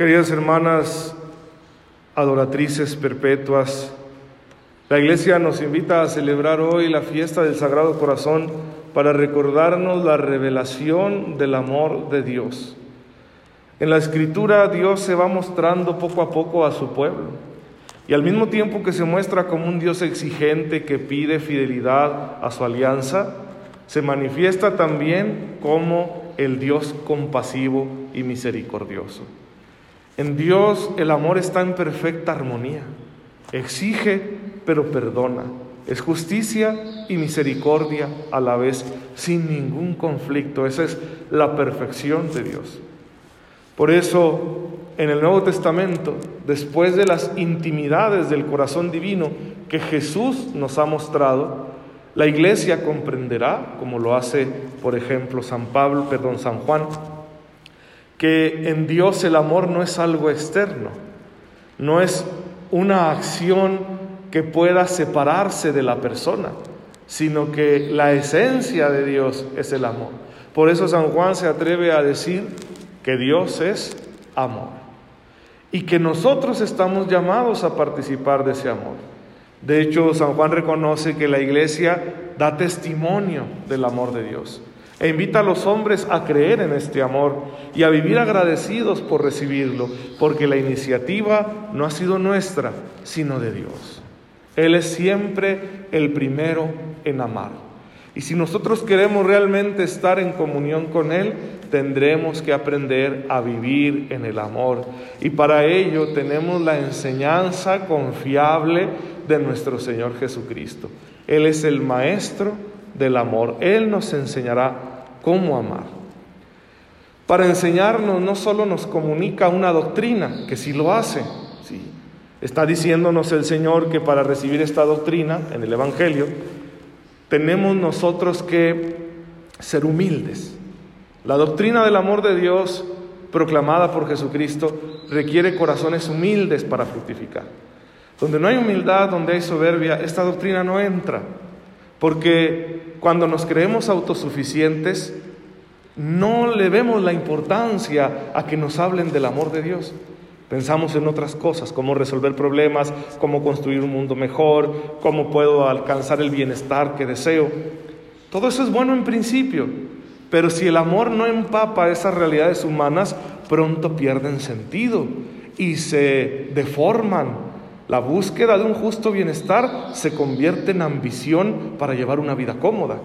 Queridas hermanas, adoratrices perpetuas, la iglesia nos invita a celebrar hoy la fiesta del Sagrado Corazón para recordarnos la revelación del amor de Dios. En la escritura Dios se va mostrando poco a poco a su pueblo y al mismo tiempo que se muestra como un Dios exigente que pide fidelidad a su alianza, se manifiesta también como el Dios compasivo y misericordioso. En Dios el amor está en perfecta armonía. Exige, pero perdona. Es justicia y misericordia a la vez, sin ningún conflicto. Esa es la perfección de Dios. Por eso, en el Nuevo Testamento, después de las intimidades del corazón divino que Jesús nos ha mostrado, la iglesia comprenderá, como lo hace, por ejemplo, San Pablo, perdón, San Juan, que en Dios el amor no es algo externo, no es una acción que pueda separarse de la persona, sino que la esencia de Dios es el amor. Por eso San Juan se atreve a decir que Dios es amor y que nosotros estamos llamados a participar de ese amor. De hecho, San Juan reconoce que la iglesia da testimonio del amor de Dios e invita a los hombres a creer en este amor y a vivir agradecidos por recibirlo, porque la iniciativa no ha sido nuestra, sino de Dios. Él es siempre el primero en amar. Y si nosotros queremos realmente estar en comunión con Él, tendremos que aprender a vivir en el amor. Y para ello tenemos la enseñanza confiable de nuestro Señor Jesucristo. Él es el Maestro del amor. Él nos enseñará cómo amar. Para enseñarnos no solo nos comunica una doctrina, que sí lo hace, ¿sí? está diciéndonos el Señor que para recibir esta doctrina en el Evangelio, tenemos nosotros que ser humildes. La doctrina del amor de Dios proclamada por Jesucristo requiere corazones humildes para fructificar. Donde no hay humildad, donde hay soberbia, esta doctrina no entra. Porque cuando nos creemos autosuficientes, no le vemos la importancia a que nos hablen del amor de Dios. Pensamos en otras cosas, cómo resolver problemas, cómo construir un mundo mejor, cómo puedo alcanzar el bienestar que deseo. Todo eso es bueno en principio, pero si el amor no empapa esas realidades humanas, pronto pierden sentido y se deforman la búsqueda de un justo bienestar se convierte en ambición para llevar una vida cómoda.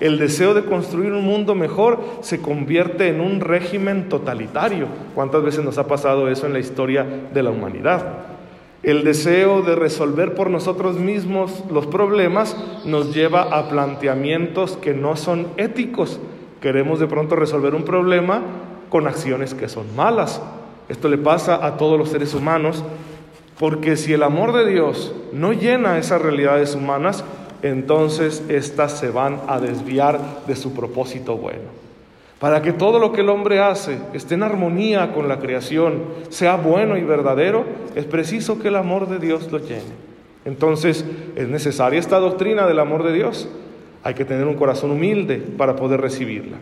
El deseo de construir un mundo mejor se convierte en un régimen totalitario. ¿Cuántas veces nos ha pasado eso en la historia de la humanidad? El deseo de resolver por nosotros mismos los problemas nos lleva a planteamientos que no son éticos. Queremos de pronto resolver un problema con acciones que son malas. Esto le pasa a todos los seres humanos porque si el amor de Dios no llena esas realidades humanas, entonces éstas se van a desviar de su propósito bueno. Para que todo lo que el hombre hace esté en armonía con la creación, sea bueno y verdadero, es preciso que el amor de Dios lo llene. Entonces es necesaria esta doctrina del amor de Dios. Hay que tener un corazón humilde para poder recibirla.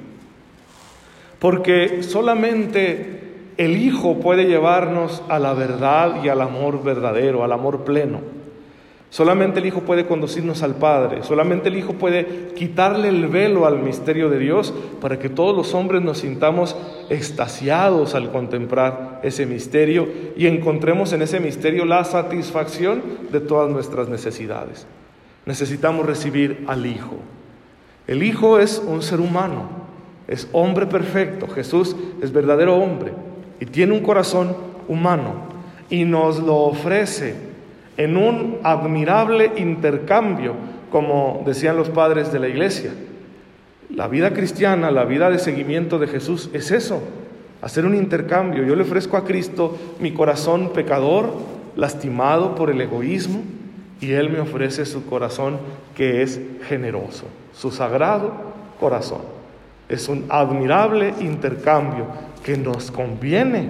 Porque solamente el Hijo puede llevarnos a la verdad y al amor verdadero, al amor pleno. Solamente el Hijo puede conducirnos al Padre, solamente el Hijo puede quitarle el velo al misterio de Dios para que todos los hombres nos sintamos extasiados al contemplar ese misterio y encontremos en ese misterio la satisfacción de todas nuestras necesidades. Necesitamos recibir al Hijo. El Hijo es un ser humano, es hombre perfecto, Jesús es verdadero hombre y tiene un corazón humano y nos lo ofrece en un admirable intercambio, como decían los padres de la iglesia. La vida cristiana, la vida de seguimiento de Jesús es eso, hacer un intercambio. Yo le ofrezco a Cristo mi corazón pecador, lastimado por el egoísmo, y Él me ofrece su corazón que es generoso, su sagrado corazón. Es un admirable intercambio que nos conviene.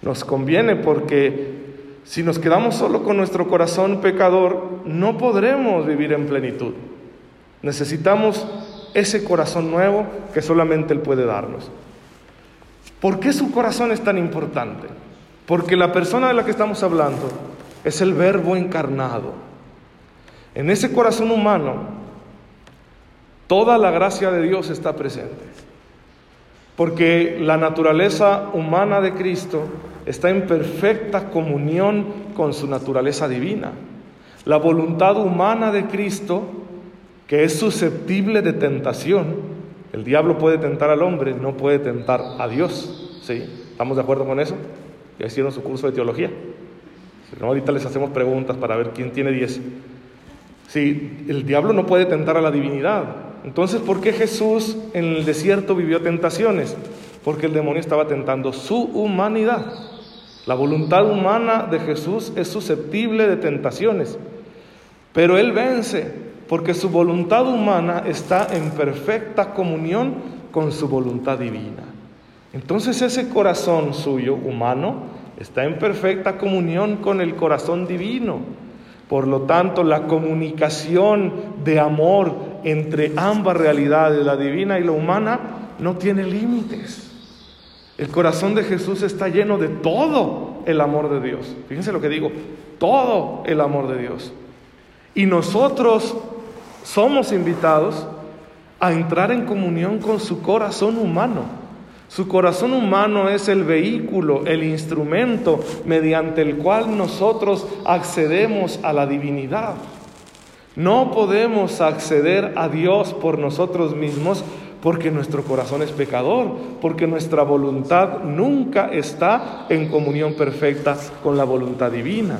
Nos conviene porque si nos quedamos solo con nuestro corazón pecador, no podremos vivir en plenitud. Necesitamos ese corazón nuevo que solamente Él puede darnos. ¿Por qué su corazón es tan importante? Porque la persona de la que estamos hablando es el verbo encarnado. En ese corazón humano, toda la gracia de Dios está presente. Porque la naturaleza humana de Cristo está en perfecta comunión con su naturaleza divina. La voluntad humana de Cristo, que es susceptible de tentación, el diablo puede tentar al hombre, no puede tentar a Dios. ¿Sí? ¿Estamos de acuerdo con eso? Ya hicieron su curso de teología. ahorita les hacemos preguntas para ver quién tiene 10. Sí, el diablo no puede tentar a la divinidad. Entonces, ¿por qué Jesús en el desierto vivió tentaciones? Porque el demonio estaba tentando su humanidad. La voluntad humana de Jesús es susceptible de tentaciones, pero Él vence porque su voluntad humana está en perfecta comunión con su voluntad divina. Entonces ese corazón suyo, humano, está en perfecta comunión con el corazón divino. Por lo tanto, la comunicación de amor entre ambas realidades, la divina y la humana, no tiene límites. El corazón de Jesús está lleno de todo el amor de Dios. Fíjense lo que digo, todo el amor de Dios. Y nosotros somos invitados a entrar en comunión con su corazón humano. Su corazón humano es el vehículo, el instrumento mediante el cual nosotros accedemos a la divinidad. No podemos acceder a Dios por nosotros mismos porque nuestro corazón es pecador, porque nuestra voluntad nunca está en comunión perfecta con la voluntad divina.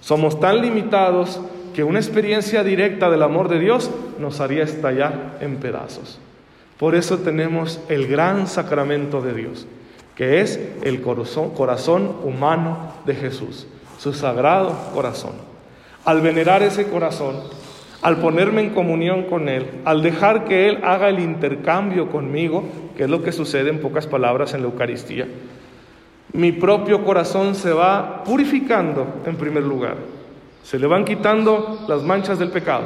Somos tan limitados que una experiencia directa del amor de Dios nos haría estallar en pedazos. Por eso tenemos el gran sacramento de Dios, que es el corazón, humano de Jesús, su sagrado corazón. Al venerar ese corazón, al ponerme en comunión con Él, al dejar que Él haga el intercambio conmigo, que es lo que sucede en pocas palabras en la Eucaristía, mi propio corazón se va purificando en primer lugar, se le van quitando las manchas del pecado.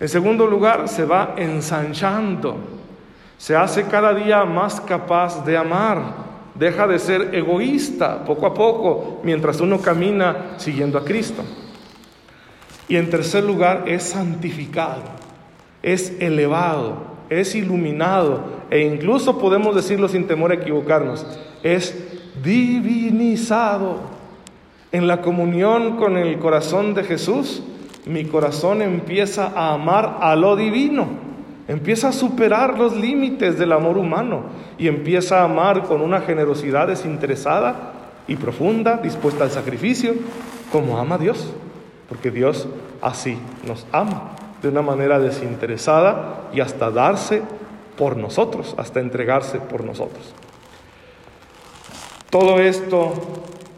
En segundo lugar, se va ensanchando, se hace cada día más capaz de amar, deja de ser egoísta poco a poco mientras uno camina siguiendo a Cristo. Y en tercer lugar, es santificado, es elevado, es iluminado e incluso podemos decirlo sin temor a equivocarnos, es divinizado. En la comunión con el corazón de Jesús, mi corazón empieza a amar a lo divino, empieza a superar los límites del amor humano y empieza a amar con una generosidad desinteresada y profunda, dispuesta al sacrificio, como ama Dios porque Dios así nos ama, de una manera desinteresada y hasta darse por nosotros, hasta entregarse por nosotros. Todo esto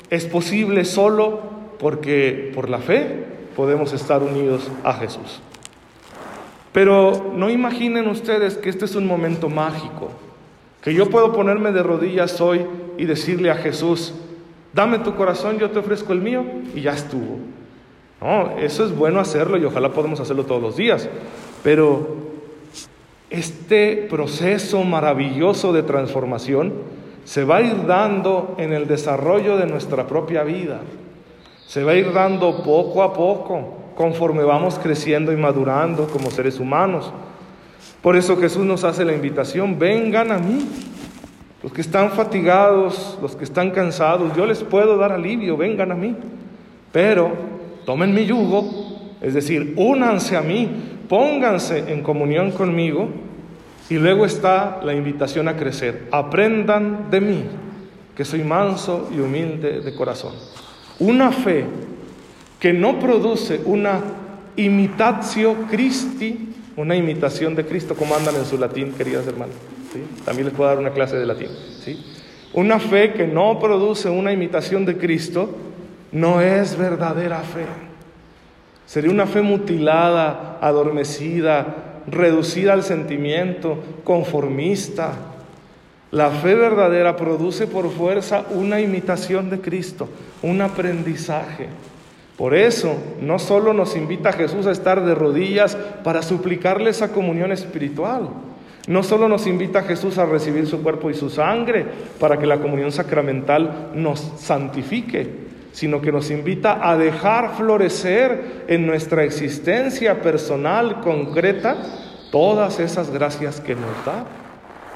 es posible solo porque por la fe podemos estar unidos a Jesús. Pero no imaginen ustedes que este es un momento mágico, que yo puedo ponerme de rodillas hoy y decirle a Jesús, dame tu corazón, yo te ofrezco el mío y ya estuvo. No, eso es bueno hacerlo y ojalá podamos hacerlo todos los días. Pero este proceso maravilloso de transformación se va a ir dando en el desarrollo de nuestra propia vida. Se va a ir dando poco a poco, conforme vamos creciendo y madurando como seres humanos. Por eso Jesús nos hace la invitación, vengan a mí. Los que están fatigados, los que están cansados, yo les puedo dar alivio, vengan a mí. Pero tomen mi yugo, es decir, únanse a mí, pónganse en comunión conmigo y luego está la invitación a crecer. Aprendan de mí, que soy manso y humilde de corazón. Una fe que no produce una imitatio Christi, una imitación de Cristo, como andan en su latín, queridas hermanas. También les puedo dar una clase de latín. ¿sí? Una fe que no produce una imitación de Cristo, no es verdadera fe. Sería una fe mutilada, adormecida, reducida al sentimiento, conformista. La fe verdadera produce por fuerza una imitación de Cristo, un aprendizaje. Por eso, no solo nos invita Jesús a estar de rodillas para suplicarle esa comunión espiritual, No solo nos invita Jesús a recibir su cuerpo y su sangre para que la comunión sacramental nos santifique, sino que nos invita a dejar florecer en nuestra existencia personal concreta todas esas gracias que nos da.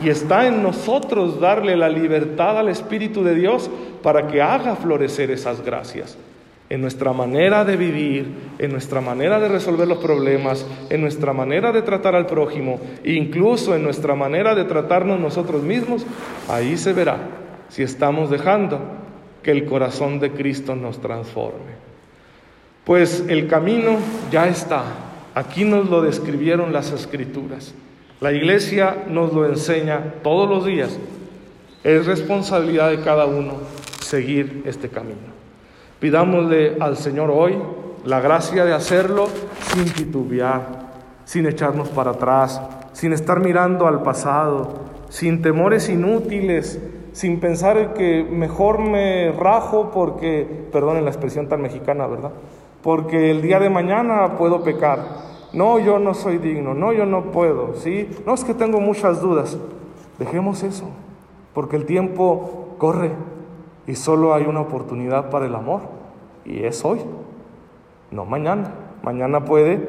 Y está en nosotros darle la libertad al Espíritu de Dios para que haga florecer esas gracias en nuestra manera de vivir, en nuestra manera de resolver los problemas, en nuestra manera de tratar al prójimo, incluso en nuestra manera de tratarnos nosotros mismos, ahí se verá si estamos dejando que el corazón de Cristo nos transforme. Pues el camino ya está. Aquí nos lo describieron las escrituras. La iglesia nos lo enseña todos los días. Es responsabilidad de cada uno seguir este camino. Pidámosle al Señor hoy la gracia de hacerlo sin titubear, sin echarnos para atrás, sin estar mirando al pasado, sin temores inútiles, sin pensar que mejor me rajo porque, perdonen la expresión tan mexicana, ¿verdad? Porque el día de mañana puedo pecar. No, yo no soy digno, no, yo no puedo, ¿sí? No es que tengo muchas dudas. Dejemos eso, porque el tiempo corre y solo hay una oportunidad para el amor y es hoy, no mañana. Mañana puede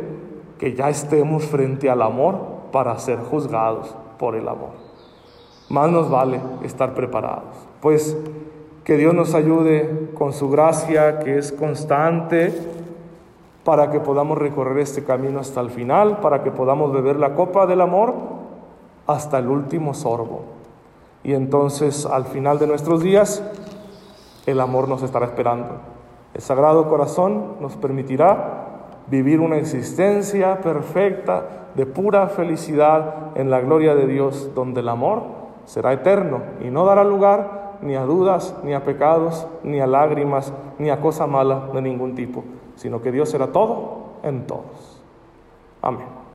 que ya estemos frente al amor para ser juzgados por el amor. Más nos vale estar preparados. Pues que Dios nos ayude con su gracia que es constante para que podamos recorrer este camino hasta el final, para que podamos beber la copa del amor hasta el último sorbo. Y entonces al final de nuestros días el amor nos estará esperando. El Sagrado Corazón nos permitirá vivir una existencia perfecta de pura felicidad en la gloria de Dios, donde el amor será eterno y no dará lugar ni a dudas, ni a pecados, ni a lágrimas, ni a cosa mala de ningún tipo, sino que Dios será todo en todos. Amén.